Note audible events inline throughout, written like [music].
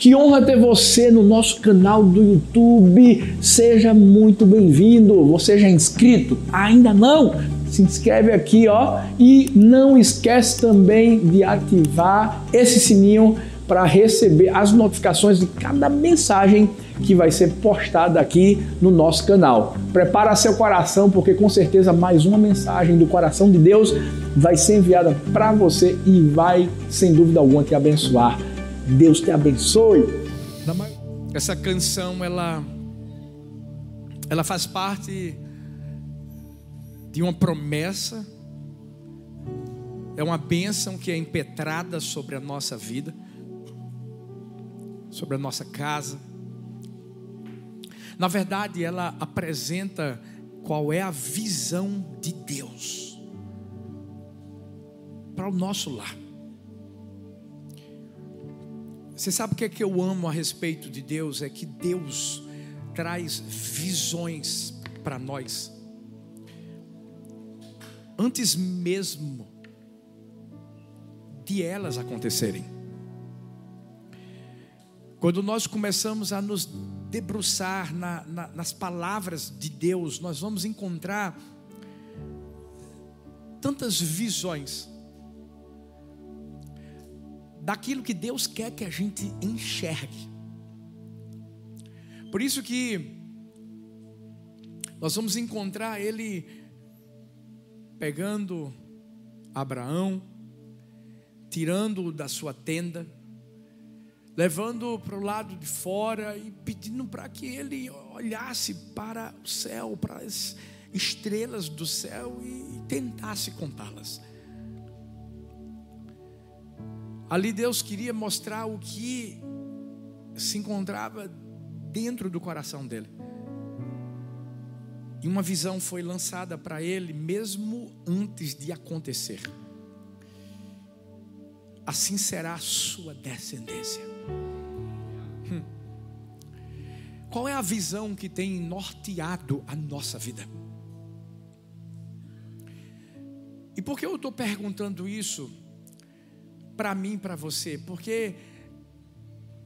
Que honra ter você no nosso canal do YouTube. Seja muito bem-vindo. Você já é inscrito? Ainda não? Se inscreve aqui, ó, e não esquece também de ativar esse sininho para receber as notificações de cada mensagem que vai ser postada aqui no nosso canal. Prepara seu coração, porque com certeza mais uma mensagem do coração de Deus vai ser enviada para você e vai, sem dúvida alguma, te abençoar. Deus te abençoe. Essa canção ela ela faz parte de uma promessa. É uma bênção que é impetrada sobre a nossa vida, sobre a nossa casa. Na verdade, ela apresenta qual é a visão de Deus para o nosso lar. Você sabe o que é que eu amo a respeito de Deus? É que Deus traz visões para nós. Antes mesmo de elas acontecerem. Quando nós começamos a nos debruçar na, na, nas palavras de Deus, nós vamos encontrar tantas visões daquilo que Deus quer que a gente enxergue. Por isso que nós vamos encontrar ele pegando Abraão, tirando-o da sua tenda, levando-o para o lado de fora e pedindo para que ele olhasse para o céu, para as estrelas do céu e tentasse contá-las. Ali Deus queria mostrar o que se encontrava dentro do coração dele. E uma visão foi lançada para ele mesmo antes de acontecer. Assim será a sua descendência. Hum. Qual é a visão que tem norteado a nossa vida? E por que eu estou perguntando isso? Para mim, para você, porque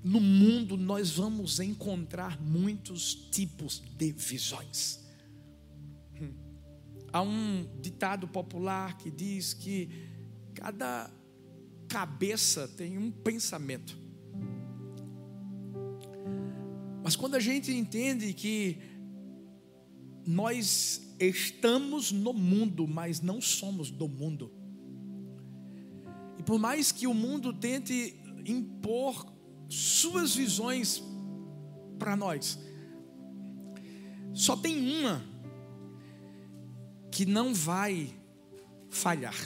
no mundo nós vamos encontrar muitos tipos de visões. Hum. Há um ditado popular que diz que cada cabeça tem um pensamento. Mas quando a gente entende que nós estamos no mundo, mas não somos do mundo, por mais que o mundo tente impor suas visões para nós, só tem uma que não vai falhar.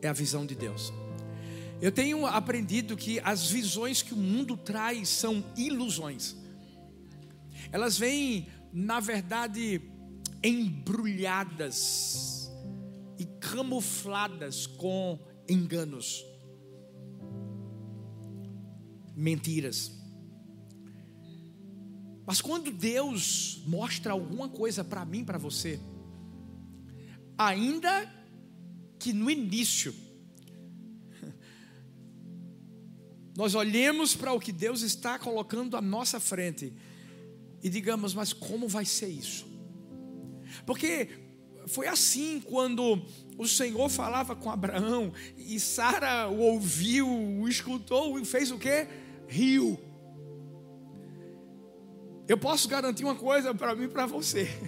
É a visão de Deus. Eu tenho aprendido que as visões que o mundo traz são ilusões. Elas vêm, na verdade, embrulhadas e camufladas com enganos, mentiras. Mas quando Deus mostra alguma coisa para mim, para você, ainda que no início, [laughs] nós olhemos para o que Deus está colocando à nossa frente e digamos, mas como vai ser isso? Porque foi assim quando o Senhor falava com Abraão e Sara o ouviu, o escutou e fez o que? Riu. Eu posso garantir uma coisa para mim e para você. [laughs]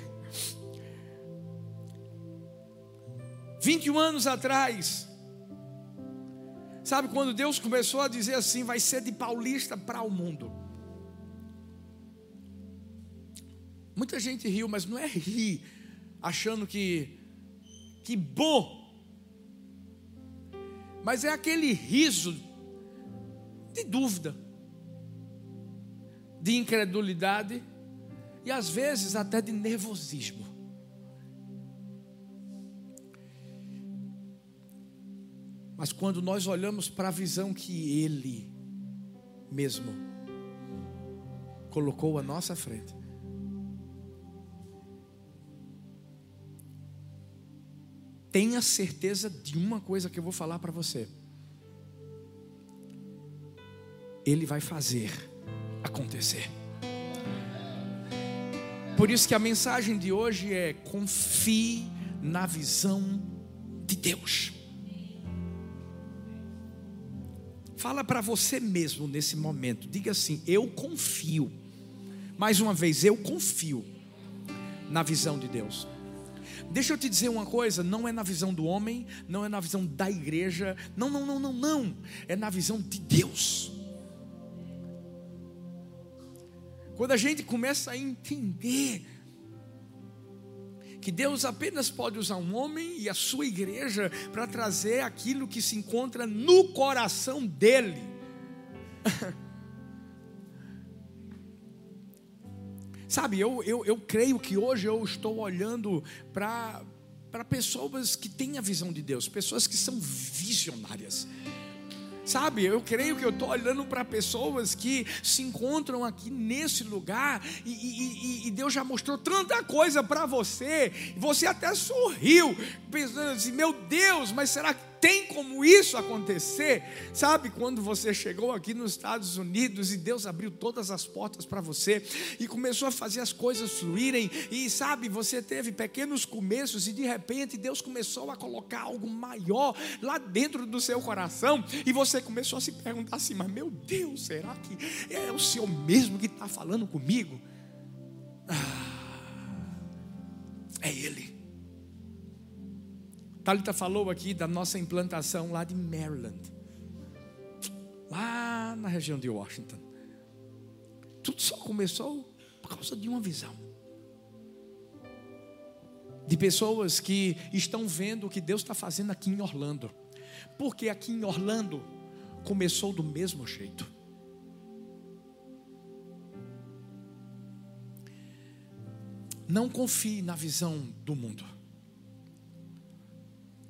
21 anos atrás, sabe quando Deus começou a dizer assim: vai ser de paulista para o mundo. Muita gente riu, mas não é rir achando que que bom. Mas é aquele riso de dúvida, de incredulidade e às vezes até de nervosismo. Mas quando nós olhamos para a visão que Ele mesmo colocou à nossa frente, tenha certeza de uma coisa que eu vou falar para você. Ele vai fazer acontecer. Por isso que a mensagem de hoje é: confie na visão de Deus. Fala para você mesmo nesse momento, diga assim: eu confio. Mais uma vez, eu confio na visão de Deus. Deixa eu te dizer uma coisa: não é na visão do homem, não é na visão da igreja, não, não, não, não, não, é na visão de Deus. Quando a gente começa a entender que Deus apenas pode usar um homem e a sua igreja para trazer aquilo que se encontra no coração dele. [laughs] Sabe, eu, eu, eu creio que hoje eu estou olhando para pessoas que têm a visão de Deus, pessoas que são visionárias. Sabe, eu creio que eu estou olhando para pessoas que se encontram aqui nesse lugar e, e, e Deus já mostrou tanta coisa para você, você até sorriu, pensando assim: meu Deus, mas será que tem como isso acontecer? Sabe, quando você chegou aqui nos Estados Unidos e Deus abriu todas as portas para você e começou a fazer as coisas fluírem, e sabe, você teve pequenos começos e de repente Deus começou a colocar algo maior lá dentro do seu coração, e você começou a se perguntar assim: mas meu Deus, será que é o Senhor mesmo que está falando comigo? Ah, é Ele. Talita falou aqui da nossa implantação lá de Maryland, lá na região de Washington. Tudo só começou por causa de uma visão. De pessoas que estão vendo o que Deus está fazendo aqui em Orlando. Porque aqui em Orlando começou do mesmo jeito. Não confie na visão do mundo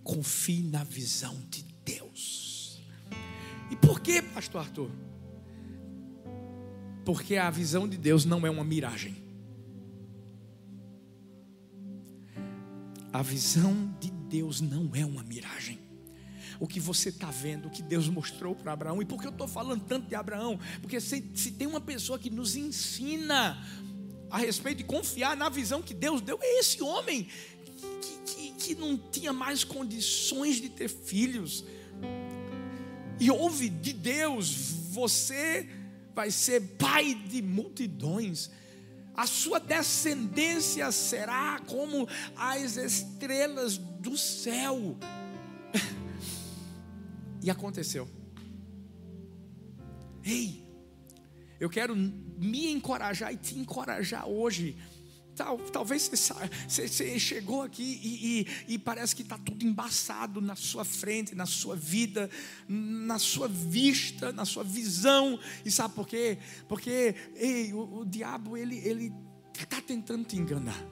confie na visão de Deus. E por que, pastor Arthur? Porque a visão de Deus não é uma miragem. A visão de Deus não é uma miragem. O que você está vendo, o que Deus mostrou para Abraão. E por que eu estou falando tanto de Abraão? Porque se, se tem uma pessoa que nos ensina a respeito de confiar na visão que Deus deu, é esse homem que não tinha mais condições de ter filhos. E ouve de Deus: você vai ser pai de multidões. A sua descendência será como as estrelas do céu. [laughs] E aconteceu. Ei, eu quero me encorajar e te encorajar hoje Tal, talvez você, você, você, chegou aqui e, e, e parece que está tudo embaçado na sua frente, na sua vida, na sua vista, na sua visão. E sabe por quê? Porque ei, o, o diabo ele ele está tentando te enganar.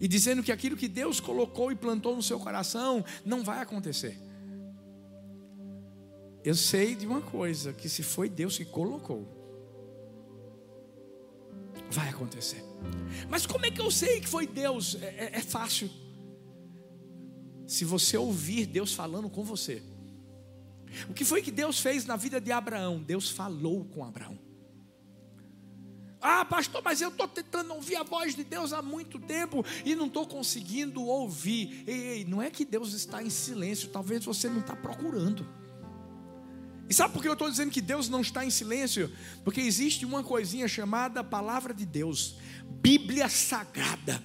E dizendo que aquilo que Deus colocou e plantou no seu coração não vai acontecer. Eu sei de uma coisa: que se foi Deus que colocou, acontecer. Mas como é que eu sei que foi Deus? É, é, é fácil. Se você ouvir Deus falando com você. O que foi que Deus fez na vida de Abraão? Deus falou com Abraão. Ah, pastor, mas eu estou tentando ouvir a voz de Deus há muito tempo e não estou conseguindo ouvir. Ei, ei, não é que Deus está em silêncio, talvez você não está procurando. E sabe por que eu estou dizendo que Deus não está em silêncio? Porque existe uma coisinha chamada palavra de Deus, Bíblia Sagrada.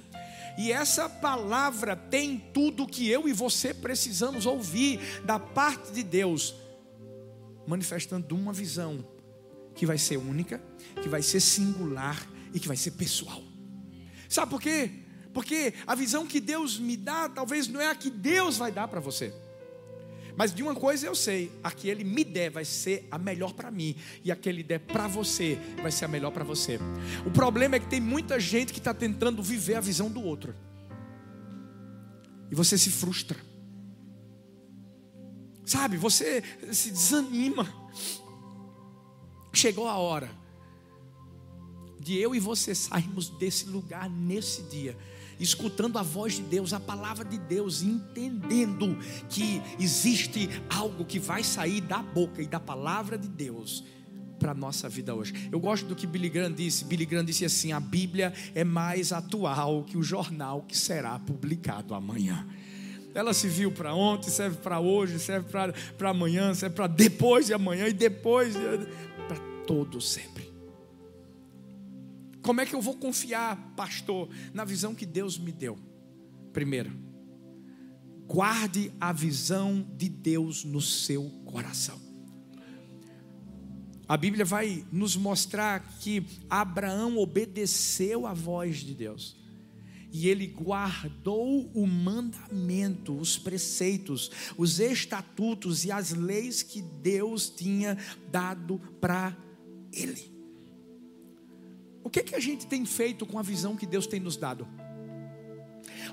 E essa palavra tem tudo que eu e você precisamos ouvir da parte de Deus, manifestando uma visão que vai ser única, que vai ser singular e que vai ser pessoal. Sabe por quê? Porque a visão que Deus me dá, talvez não é a que Deus vai dar para você. Mas de uma coisa eu sei: a que Ele me der vai ser a melhor para mim, e a que Ele der para você vai ser a melhor para você. O problema é que tem muita gente que está tentando viver a visão do outro, e você se frustra, sabe? Você se desanima. Chegou a hora de eu e você sairmos desse lugar nesse dia escutando a voz de Deus, a palavra de Deus, entendendo que existe algo que vai sair da boca e da palavra de Deus para a nossa vida hoje. Eu gosto do que Billy Graham disse. Billy Graham disse assim: a Bíblia é mais atual que o jornal que será publicado amanhã. Ela se viu para ontem, serve para hoje, serve para amanhã, serve para depois de amanhã e depois, para todo sempre. Como é que eu vou confiar, pastor, na visão que Deus me deu? Primeiro, guarde a visão de Deus no seu coração. A Bíblia vai nos mostrar que Abraão obedeceu à voz de Deus. E ele guardou o mandamento, os preceitos, os estatutos e as leis que Deus tinha dado para ele. O que, que a gente tem feito com a visão que Deus tem nos dado?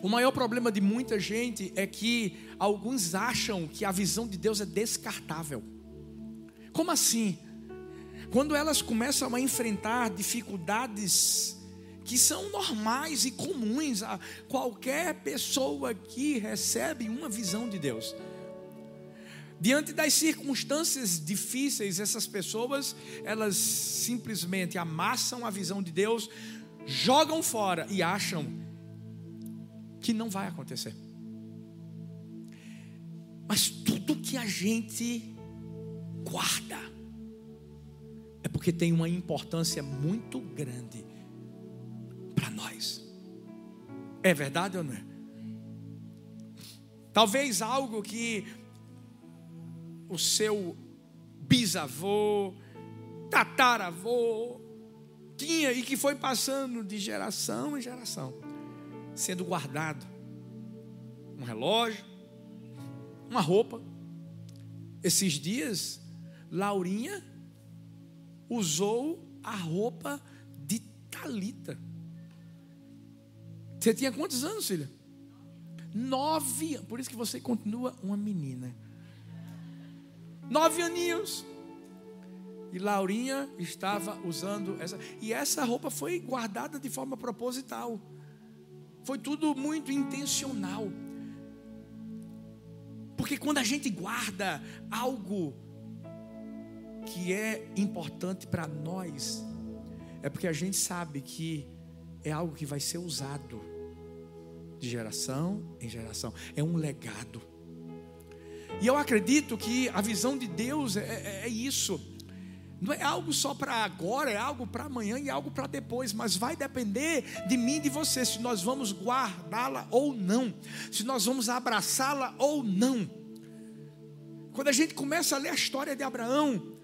O maior problema de muita gente é que alguns acham que a visão de Deus é descartável. Como assim? Quando elas começam a enfrentar dificuldades que são normais e comuns a qualquer pessoa que recebe uma visão de Deus. Diante das circunstâncias difíceis, essas pessoas, elas simplesmente amassam a visão de Deus, jogam fora e acham que não vai acontecer. Mas tudo que a gente guarda, é porque tem uma importância muito grande para nós. É verdade ou não é? Talvez algo que o seu bisavô, tataravô, tinha e que foi passando de geração em geração, sendo guardado. Um relógio, uma roupa. Esses dias, Laurinha usou a roupa de Talita. Você tinha quantos anos, filha? Nove. Por isso que você continua uma menina. Nove aninhos. E Laurinha estava usando essa. E essa roupa foi guardada de forma proposital. Foi tudo muito intencional. Porque quando a gente guarda algo que é importante para nós, é porque a gente sabe que é algo que vai ser usado de geração em geração, é um legado. E eu acredito que a visão de Deus é, é, é isso. Não é algo só para agora, é algo para amanhã e algo para depois, mas vai depender de mim e de você se nós vamos guardá-la ou não, se nós vamos abraçá-la ou não. Quando a gente começa a ler a história de Abraão,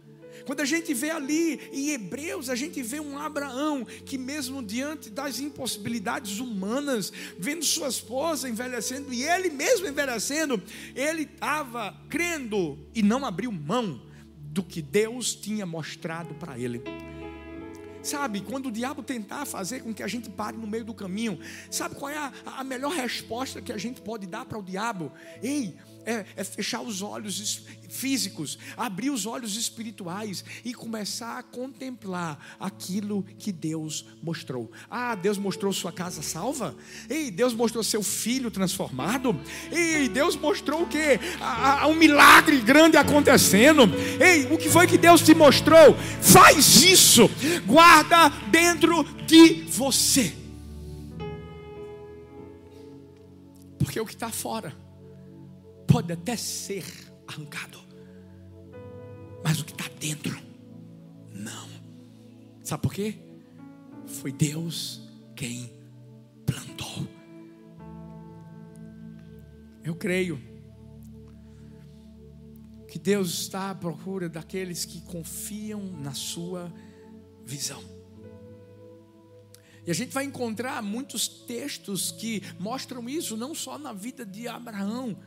quando a gente vê ali em Hebreus, a gente vê um Abraão que, mesmo diante das impossibilidades humanas, vendo sua esposa envelhecendo e ele mesmo envelhecendo, ele estava crendo e não abriu mão do que Deus tinha mostrado para ele. Sabe, quando o diabo tentar fazer com que a gente pare no meio do caminho, sabe qual é a, a melhor resposta que a gente pode dar para o diabo? Ei, é, é fechar os olhos físicos, abrir os olhos espirituais e começar a contemplar aquilo que Deus mostrou. Ah, Deus mostrou sua casa salva? Ei, Deus mostrou seu filho transformado? Ei, Deus mostrou o que? Um milagre grande acontecendo. Ei, o que foi que Deus te mostrou? Faz isso, guarda dentro de você. Porque o que está fora pode até ser arrancado, mas o que está dentro, não. Sabe por quê? Foi Deus quem plantou. Eu creio que Deus está à procura daqueles que confiam na sua visão. E a gente vai encontrar muitos textos que mostram isso, não só na vida de Abraão,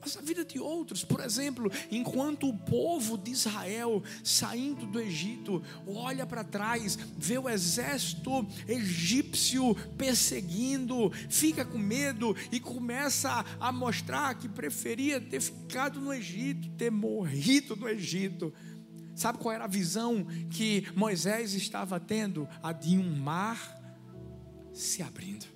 mas a vida de outros. Por exemplo, enquanto o povo de Israel saindo do Egito olha para trás, vê o exército egípcio perseguindo, fica com medo e começa a mostrar que preferia ter ficado no Egito, ter morrido no Egito. Sabe qual era a visão que Moisés estava tendo? A de um mar se abrindo.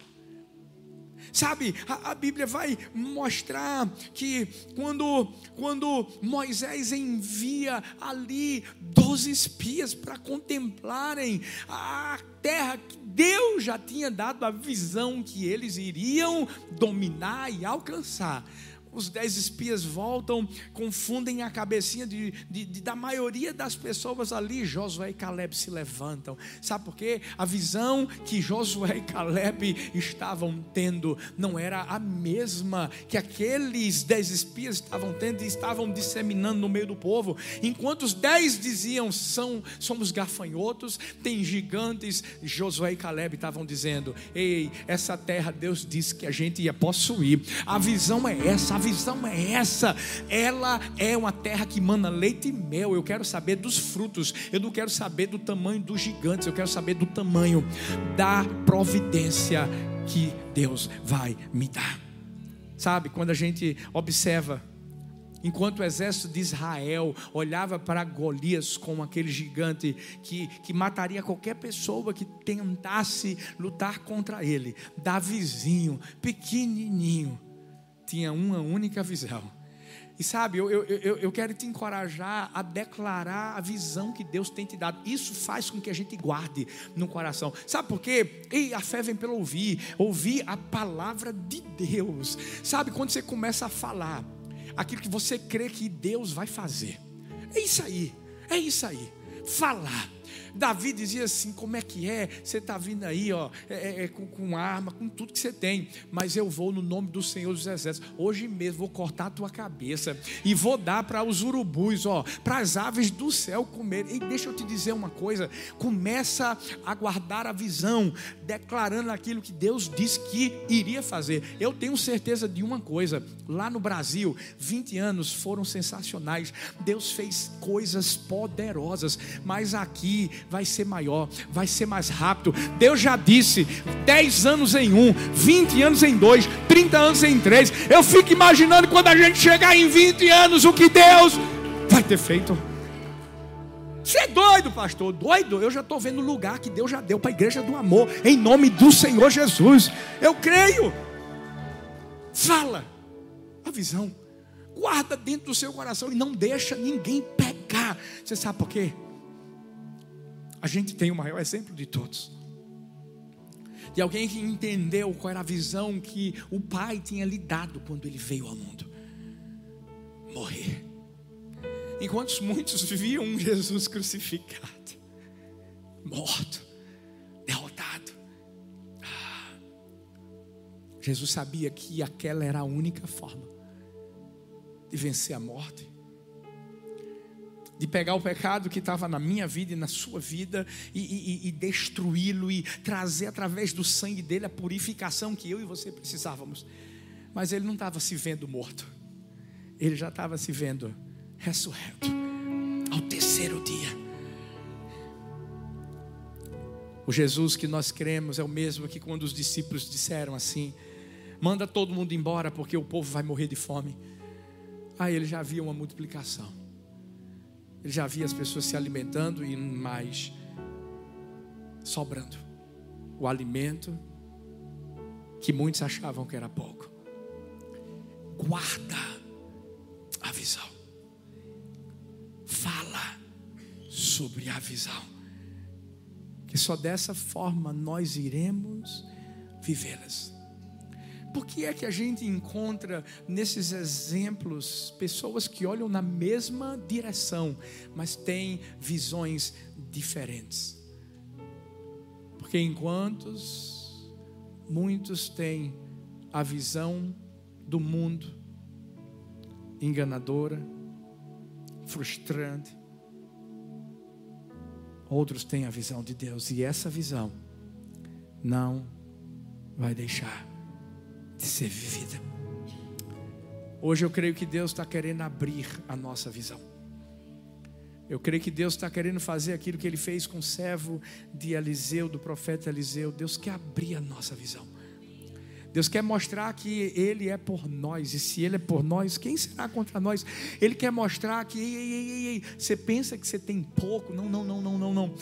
Sabe, a, a, Bíblia vai mostrar que quando, quando Moisés envia ali doze espias para contemplarem a terra que Deus já tinha dado a visão que eles iriam dominar e alcançar os dez espias voltam, confundem a cabecinha de, de, de, da maioria das pessoas ali. Josué e Caleb se levantam. Sabe por quê? A visão que Josué e Caleb estavam tendo não era a mesma que aqueles dez espias estavam tendo e estavam disseminando no meio do povo. Enquanto os dez diziam, São, somos gafanhotos, tem gigantes, Josué e Caleb estavam dizendo: Ei, essa terra Deus disse que a gente ia possuir. A visão é essa, a visão é essa. Ela é uma terra que mana leite e mel. Eu quero saber dos frutos. Eu não quero saber do tamanho dos gigantes. Eu quero saber do tamanho da providência que Deus vai me dar. Sabe, quando a gente observa Enquanto o exército de Israel olhava para Golias como aquele gigante que, que mataria qualquer pessoa que tentasse lutar contra ele, Davizinho, pequenininho, tinha uma única visão. E sabe, eu, eu, eu, eu, quero te encorajar a declarar a visão que Deus tem te dado. Isso faz com que a gente guarde no coração. Sabe por quê? E a fé vem pelo ouvir, ouvir a palavra de Deus. Sabe, quando você começa a falar aquilo que você crê que Deus vai fazer. É isso aí, é isso aí. Falar Davi dizia assim: como é que é? Você está vindo aí, ó, é, é, é, com, com arma, com tudo que você tem, mas eu vou no nome do Senhor dos Exércitos. Hoje mesmo vou cortar a tua cabeça e vou dar para os urubus, ó, para as aves do céu comer. E deixa eu te dizer uma coisa: começa a guardar a visão, declarando aquilo que Deus disse que iria fazer. Eu tenho certeza de uma coisa: lá no Brasil, 20 anos foram sensacionais. Deus fez coisas poderosas, mas aqui vai ser maior, vai ser mais rápido. Deus já disse: 10 anos em um, 20 anos em dois, 30 anos em três. Eu fico imaginando quando a gente chegar em 20 anos o que Deus vai ter feito. Você é doido, pastor? Doido? Eu já estou vendo o lugar que Deus já deu para a igreja do amor, em nome do Senhor Jesus. Eu creio. Fala a visão, guarda dentro do seu coração e não deixa ninguém pegar. Você sabe por quê? A gente tem o maior exemplo de todos. De alguém que entendeu qual era a visão que o pai tinha lhe dado quando ele veio ao mundo: morrer. Enquanto muitos viviam um Jesus crucificado, morto, derrotado. Ah, Jesus sabia que aquela era a única forma de vencer a morte de pegar o pecado que estava na minha vida e na sua vida e, e, e destruí-lo e trazer através do sangue dele a purificação que eu e você precisávamos. Mas ele não estava se vendo morto, ele já estava se vendo ressurreto ao terceiro dia. O Jesus que nós cremos é o mesmo que quando os discípulos disseram assim: manda todo mundo embora porque o povo vai morrer de fome. Aí ele já havia uma multiplicação. Ele já via as pessoas se alimentando e mais sobrando. O alimento que muitos achavam que era pouco. Guarda a visão. Fala sobre a visão. Que só dessa forma nós iremos vivê-las. Por que é que a gente encontra nesses exemplos pessoas que olham na mesma direção, mas têm visões diferentes? Porque enquanto muitos têm a visão do mundo enganadora, frustrante, outros têm a visão de Deus e essa visão não vai deixar de ser vivida. Hoje eu creio que Deus está querendo abrir a nossa visão. Eu creio que Deus está querendo fazer aquilo que Ele fez com o servo de Eliseu, do profeta Eliseu. Deus quer abrir a nossa visão. Deus quer mostrar que Ele é por nós, e se Ele é por nós, quem será contra nós? Ele quer mostrar que ei, ei, ei, você pensa que você tem pouco, não, não, não, não, não, não.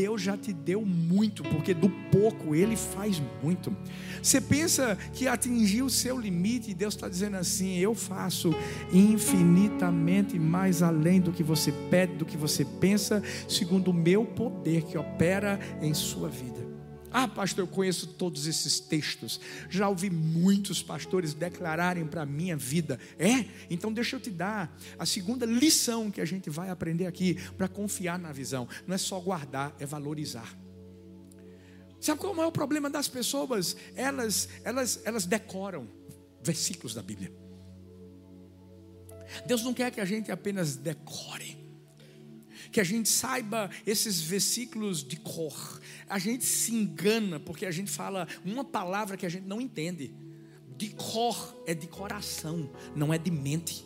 Deus já te deu muito, porque do pouco Ele faz muito. Você pensa que atingiu o seu limite e Deus está dizendo assim: Eu faço infinitamente mais além do que você pede, do que você pensa, segundo o meu poder que opera em sua vida. Ah, pastor, eu conheço todos esses textos. Já ouvi muitos pastores declararem para a minha vida. É? Então deixa eu te dar a segunda lição que a gente vai aprender aqui para confiar na visão. Não é só guardar, é valorizar. Sabe qual é o problema das pessoas? Elas, elas, elas decoram versículos da Bíblia. Deus não quer que a gente apenas decore que a gente saiba esses versículos de cor. A gente se engana porque a gente fala uma palavra que a gente não entende. De cor é de coração, não é de mente.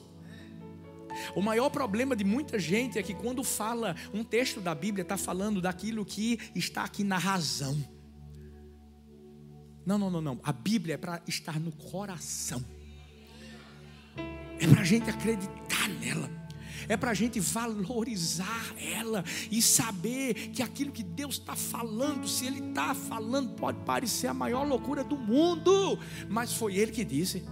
O maior problema de muita gente é que quando fala um texto da Bíblia, está falando daquilo que está aqui na razão. Não, não, não, não. A Bíblia é para estar no coração. É para a gente acreditar nela é para a gente valorizar ela e saber que aquilo que Deus está falando, se Ele está falando, pode parecer a maior loucura do mundo, mas foi Ele que disse.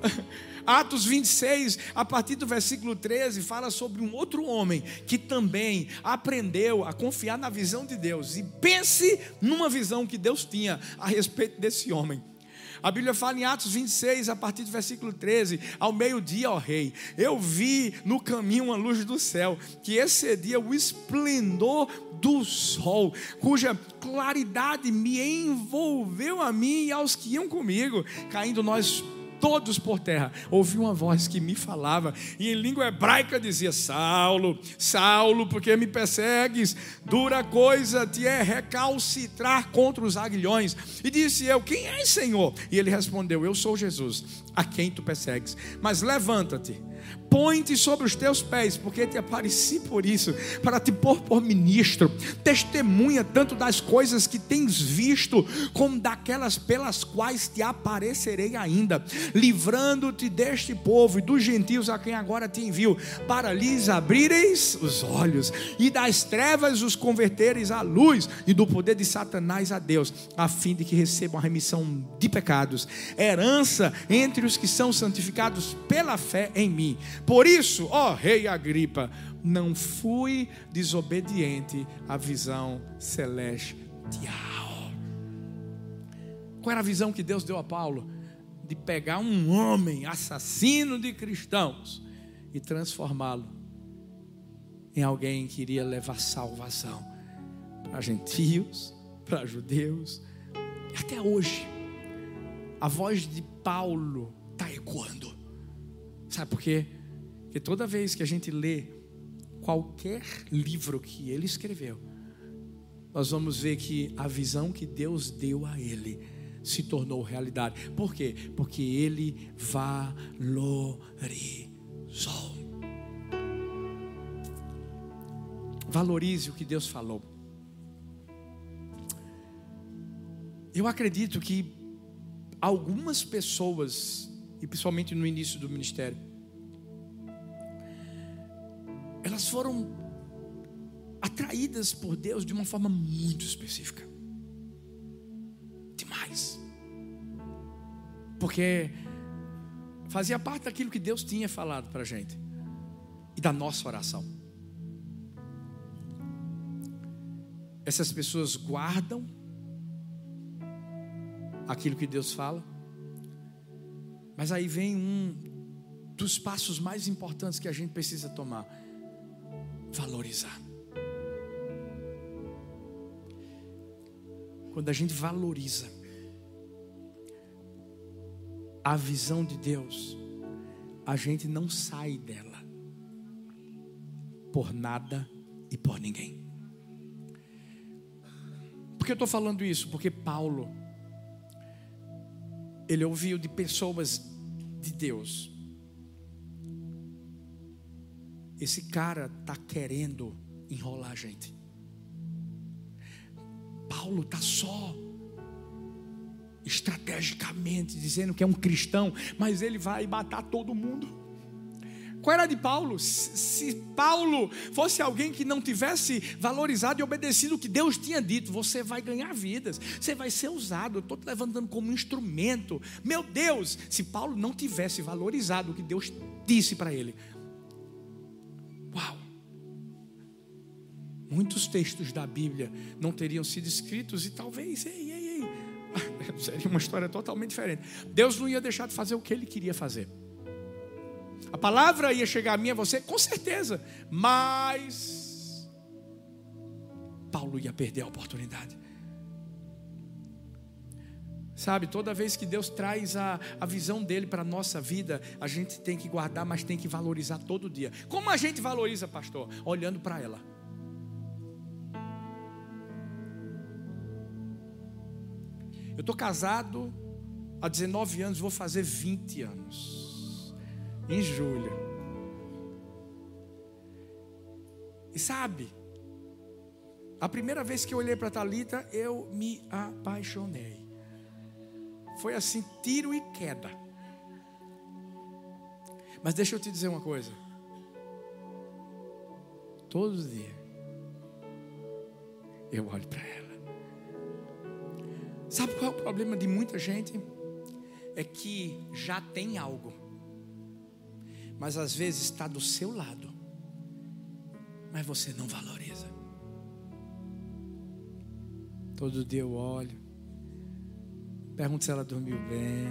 [laughs] Atos 26, a partir do versículo 13, fala sobre um outro homem que também aprendeu a confiar na visão de Deus. E pense numa visão que Deus tinha a respeito desse homem. A Bíblia fala em Atos 26, a partir do versículo 13: Ao meio-dia, ó rei, eu vi no caminho uma luz do céu que excedia o esplendor do sol, cuja claridade me envolveu a mim e aos que iam comigo, caindo nós todos por terra. Ouvi uma voz que me falava, e em língua hebraica dizia: Saulo, Saulo, porque me persegues? Dura coisa te é recalcitrar contra os aguilhões. E disse eu: Quem é, Senhor? E ele respondeu: Eu sou Jesus, a quem tu persegues. Mas levanta-te põe-te sobre os teus pés, porque te apareci por isso, para te pôr por ministro, testemunha tanto das coisas que tens visto, como daquelas pelas quais te aparecerei ainda, livrando-te deste povo e dos gentios a quem agora te envio, para lhes abrireis os olhos, e das trevas os convertereis à luz, e do poder de Satanás a Deus, a fim de que recebam a remissão de pecados, herança entre os que são santificados pela fé em mim. Por isso, ó rei Agripa, não fui desobediente à visão celestial. Qual era a visão que Deus deu a Paulo? De pegar um homem assassino de cristãos e transformá-lo em alguém que iria levar salvação para gentios, para judeus. Até hoje, a voz de Paulo está ecoando. Sabe por quê? Porque toda vez que a gente lê qualquer livro que ele escreveu, nós vamos ver que a visão que Deus deu a ele se tornou realidade. Por quê? Porque ele valorizou. Valorize o que Deus falou. Eu acredito que algumas pessoas, e principalmente no início do ministério, elas foram atraídas por Deus de uma forma muito específica. Demais. Porque fazia parte daquilo que Deus tinha falado para a gente e da nossa oração. Essas pessoas guardam aquilo que Deus fala, mas aí vem um dos passos mais importantes que a gente precisa tomar valorizar. Quando a gente valoriza a visão de Deus, a gente não sai dela por nada e por ninguém. Por que eu estou falando isso? Porque Paulo, ele ouviu de pessoas de Deus Esse cara está querendo enrolar a gente. Paulo está só estrategicamente dizendo que é um cristão, mas ele vai matar todo mundo. Qual era de Paulo? Se Paulo fosse alguém que não tivesse valorizado e obedecido o que Deus tinha dito, você vai ganhar vidas, você vai ser usado. Eu estou te levantando como instrumento. Meu Deus, se Paulo não tivesse valorizado o que Deus disse para ele, uau! Muitos textos da Bíblia não teriam sido escritos e talvez, ei, ei, ei, [laughs] seria uma história totalmente diferente. Deus não ia deixar de fazer o que ele queria fazer. A palavra ia chegar a mim a você, com certeza, mas Paulo ia perder a oportunidade. Sabe, toda vez que Deus traz a, a visão dele para a nossa vida, a gente tem que guardar, mas tem que valorizar todo dia. Como a gente valoriza, pastor? Olhando para ela. Eu estou casado há 19 anos, vou fazer 20 anos em julho. E sabe, a primeira vez que eu olhei para Talita, eu me apaixonei. Foi assim, tiro e queda. Mas deixa eu te dizer uma coisa. Todos os dias eu olho para ela. Sabe qual é o problema de muita gente? É que já tem algo mas às vezes está do seu lado, mas você não valoriza. Todo dia eu olho, pergunto se ela dormiu bem,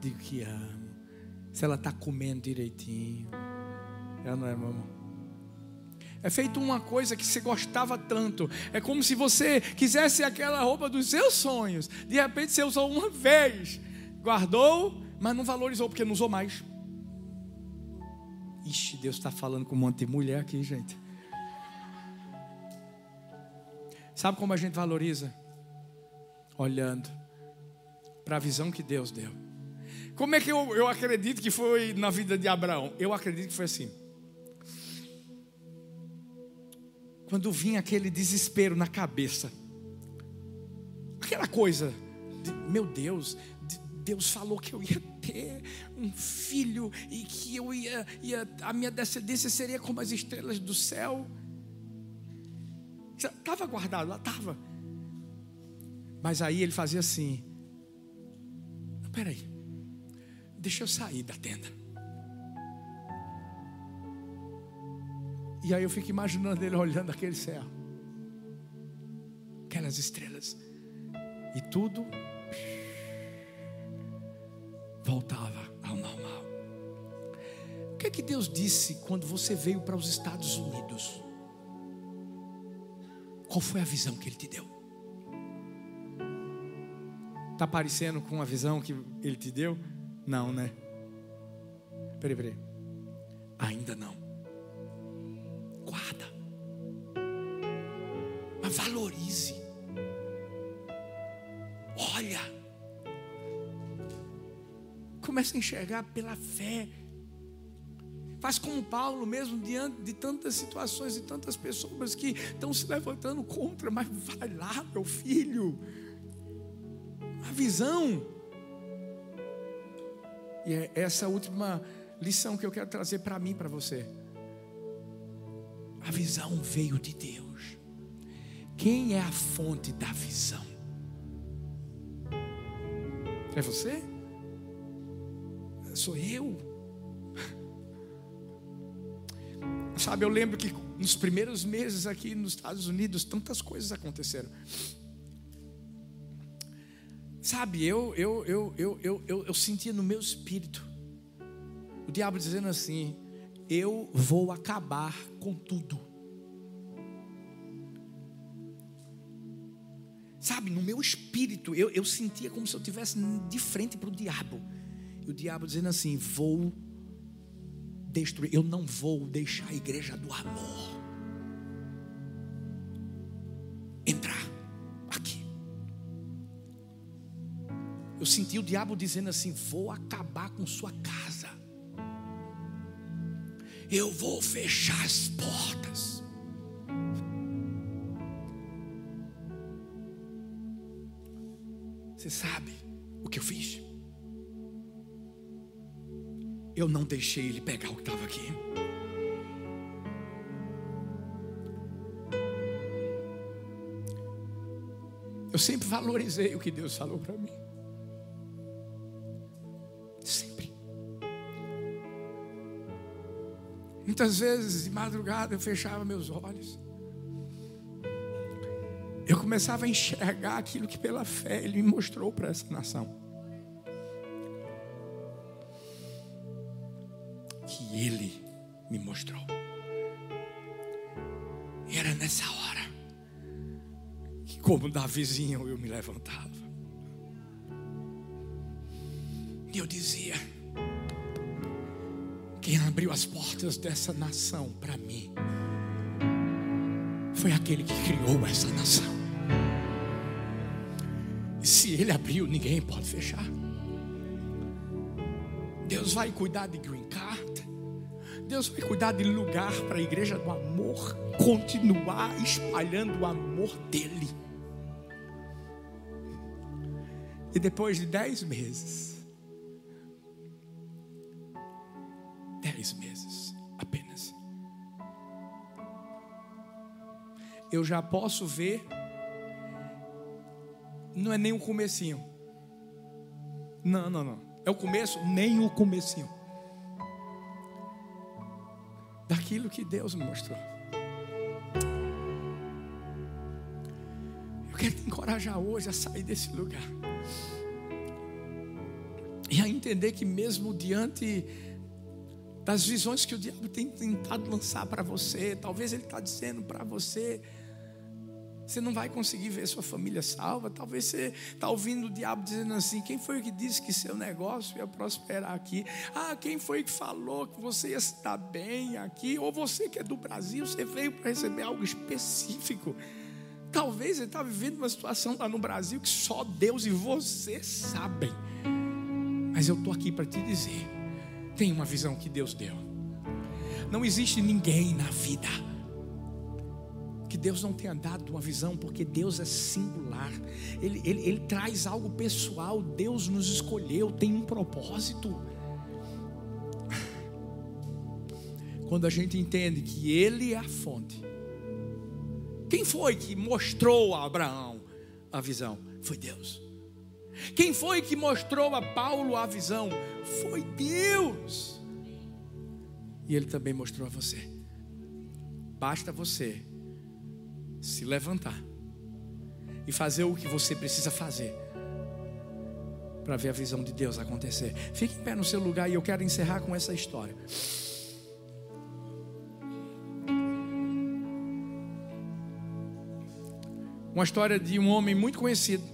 digo que amo, se ela está comendo direitinho. Ela não é, mamãe. É feito uma coisa que você gostava tanto. É como se você quisesse aquela roupa dos seus sonhos. De repente você usou uma vez, guardou, mas não valorizou porque não usou mais. Ixi, Deus está falando com um monte de mulher aqui, gente. Sabe como a gente valoriza? Olhando para a visão que Deus deu. Como é que eu, eu acredito que foi na vida de Abraão? Eu acredito que foi assim. Quando vinha aquele desespero na cabeça, aquela coisa, de, meu Deus, Deus falou que eu ia ter um filho e que eu ia, ia a minha descendência seria como as estrelas do céu. Estava guardado lá, estava. Mas aí ele fazia assim: peraí, deixa eu sair da tenda. E aí eu fico imaginando ele olhando aquele céu, aquelas estrelas, e tudo voltava ao normal. O que é que Deus disse quando você veio para os Estados Unidos? Qual foi a visão que Ele te deu? Está parecendo com a visão que Ele te deu? Não, né? Peraí, peraí. Ainda não. Guarda. Começa a enxergar pela fé. Faz como Paulo mesmo, diante de tantas situações e tantas pessoas que estão se levantando contra, mas vai lá, meu filho. A visão. E é essa última lição que eu quero trazer para mim, para você. A visão veio de Deus. Quem é a fonte da visão? É você? Sou eu. Sabe, eu lembro que nos primeiros meses aqui nos Estados Unidos, tantas coisas aconteceram. Sabe, eu, eu, eu, eu, eu, eu, eu sentia no meu espírito o diabo dizendo assim: Eu vou acabar com tudo. Sabe, no meu espírito, eu, eu sentia como se eu estivesse de frente para o diabo o diabo dizendo assim: vou destruir, eu não vou deixar a igreja do amor entrar aqui. Eu senti o diabo dizendo assim: vou acabar com sua casa. Eu vou fechar as portas. Você sabe o que eu fiz? Eu não deixei ele pegar o que estava aqui. Eu sempre valorizei o que Deus falou para mim. Sempre. Muitas vezes, de madrugada, eu fechava meus olhos. Eu começava a enxergar aquilo que pela fé Ele me mostrou para essa nação. Me mostrou. E era nessa hora como Davizinho eu me levantava. E eu dizia: quem abriu as portas dessa nação para mim foi aquele que criou essa nação. E se ele abriu, ninguém pode fechar. Deus vai cuidar de green. Deus vai cuidar de lugar para a igreja do amor continuar espalhando o amor dele. E depois de dez meses, dez meses apenas, eu já posso ver, não é nem o comecinho. Não, não, não. É o começo, nem o comecinho. Daquilo que Deus me mostrou. Eu quero te encorajar hoje a sair desse lugar. E a entender que, mesmo diante das visões que o diabo tem tentado lançar para você, talvez ele está dizendo para você, você não vai conseguir ver sua família salva. Talvez você está ouvindo o diabo dizendo assim: quem foi que disse que seu negócio ia prosperar aqui? Ah, quem foi que falou que você ia estar bem aqui? Ou você que é do Brasil, você veio para receber algo específico. Talvez você está vivendo uma situação lá no Brasil que só Deus e você sabem. Mas eu estou aqui para te dizer: tem uma visão que Deus deu. Não existe ninguém na vida Deus não tenha dado uma visão, porque Deus é singular, Ele, ele, ele traz algo pessoal. Deus nos escolheu, tem um propósito. Quando a gente entende que Ele é a fonte, quem foi que mostrou a Abraão a visão? Foi Deus. Quem foi que mostrou a Paulo a visão? Foi Deus. E ele também mostrou a você. Basta você se levantar e fazer o que você precisa fazer para ver a visão de Deus acontecer. Fique em pé no seu lugar e eu quero encerrar com essa história. Uma história de um homem muito conhecido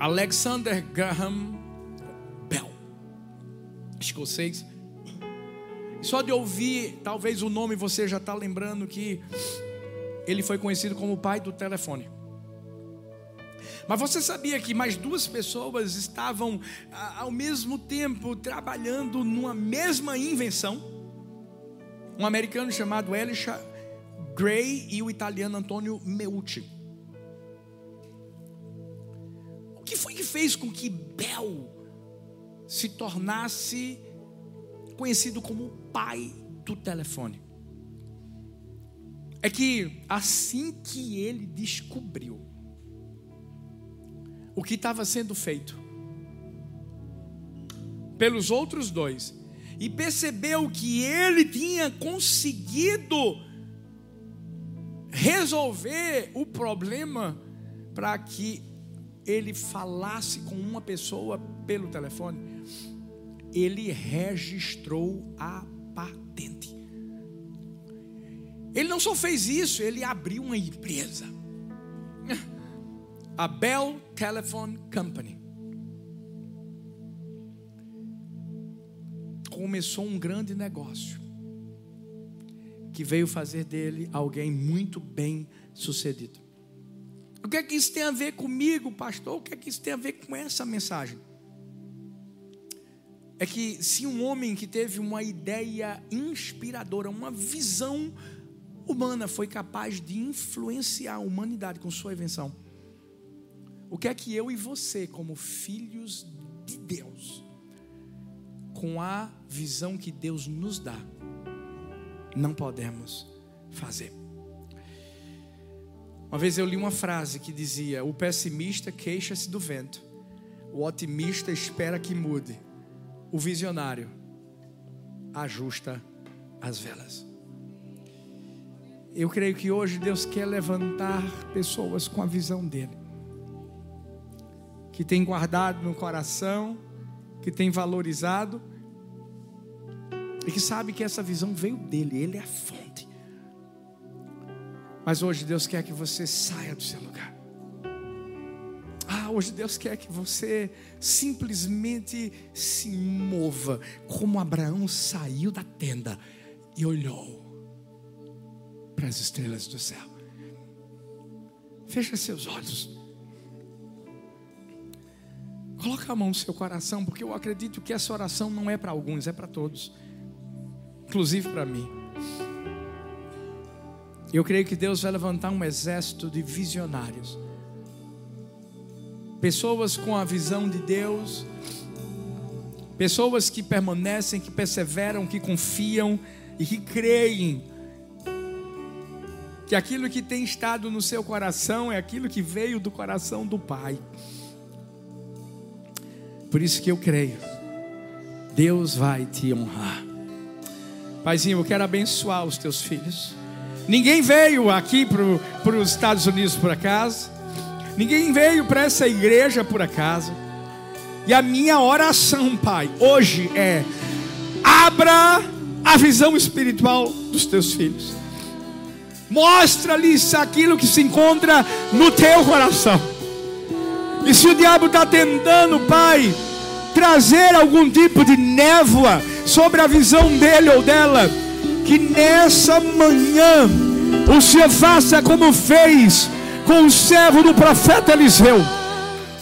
Alexander Graham Bell, escocês. Só de ouvir, talvez o nome você já está lembrando que ele foi conhecido como o pai do telefone. Mas você sabia que mais duas pessoas estavam ao mesmo tempo trabalhando numa mesma invenção? Um americano chamado Elisha Gray e o italiano Antonio Meucci. que foi que fez com que Bel se tornasse conhecido como o pai do telefone? É que assim que ele descobriu o que estava sendo feito pelos outros dois e percebeu que ele tinha conseguido resolver o problema para que ele falasse com uma pessoa pelo telefone, ele registrou a patente. Ele não só fez isso, ele abriu uma empresa. A Bell Telephone Company. Começou um grande negócio que veio fazer dele alguém muito bem sucedido. O que é que isso tem a ver comigo, pastor? O que é que isso tem a ver com essa mensagem? É que se um homem que teve uma ideia inspiradora, uma visão humana, foi capaz de influenciar a humanidade com sua invenção, o que é que eu e você, como filhos de Deus, com a visão que Deus nos dá, não podemos fazer. Uma vez eu li uma frase que dizia: O pessimista queixa-se do vento, o otimista espera que mude, o visionário ajusta as velas. Eu creio que hoje Deus quer levantar pessoas com a visão dele, que tem guardado no coração, que tem valorizado e que sabe que essa visão veio dele, ele é a fonte. Mas hoje Deus quer que você saia do seu lugar. Hoje Deus quer que você simplesmente se mova, como Abraão saiu da tenda e olhou para as estrelas do céu. Feche seus olhos. Coloca a mão no seu coração, porque eu acredito que essa oração não é para alguns, é para todos, inclusive para mim. Eu creio que Deus vai levantar um exército de visionários, pessoas com a visão de Deus, pessoas que permanecem, que perseveram, que confiam e que creem que aquilo que tem estado no seu coração é aquilo que veio do coração do Pai. Por isso que eu creio, Deus vai te honrar. Paizinho, eu quero abençoar os teus filhos. Ninguém veio aqui para os Estados Unidos por acaso, ninguém veio para essa igreja por acaso. E a minha oração, Pai, hoje é: abra a visão espiritual dos teus filhos. Mostra-lhes aquilo que se encontra no teu coração. E se o diabo está tentando, Pai, trazer algum tipo de névoa sobre a visão dele ou dela, que nessa manhã o Senhor faça como fez com o servo do profeta Eliseu.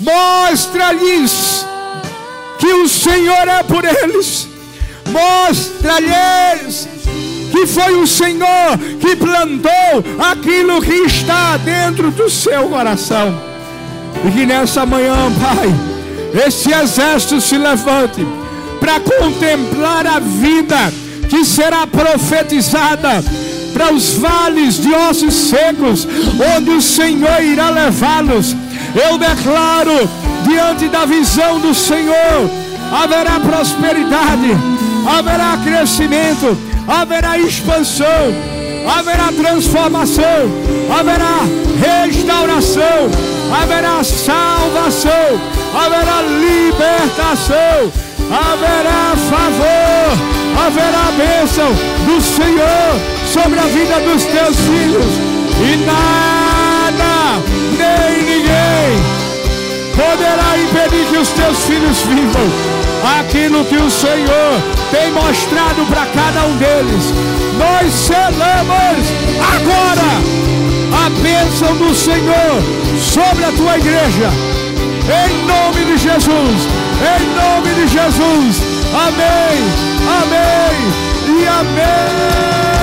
Mostra-lhes que o Senhor é por eles. Mostra-lhes que foi o Senhor que plantou aquilo que está dentro do seu coração. E que nessa manhã, Pai, esse exército se levante para contemplar a vida que será profetizada para os vales de ossos secos, onde o Senhor irá levá-los. Eu declaro, diante da visão do Senhor, haverá prosperidade, haverá crescimento, haverá expansão, haverá transformação, haverá restauração, haverá salvação, haverá libertação, haverá favor, haverá bênção do Senhor sobre a vida dos teus filhos, e nada, nem ninguém poderá impedir que os teus filhos vivam aquilo que o Senhor tem mostrado para cada um deles. Nós selamos agora a bênção do Senhor sobre a tua igreja. Em nome de Jesus. Em nome de Jesus. Amém. Amém. E amém.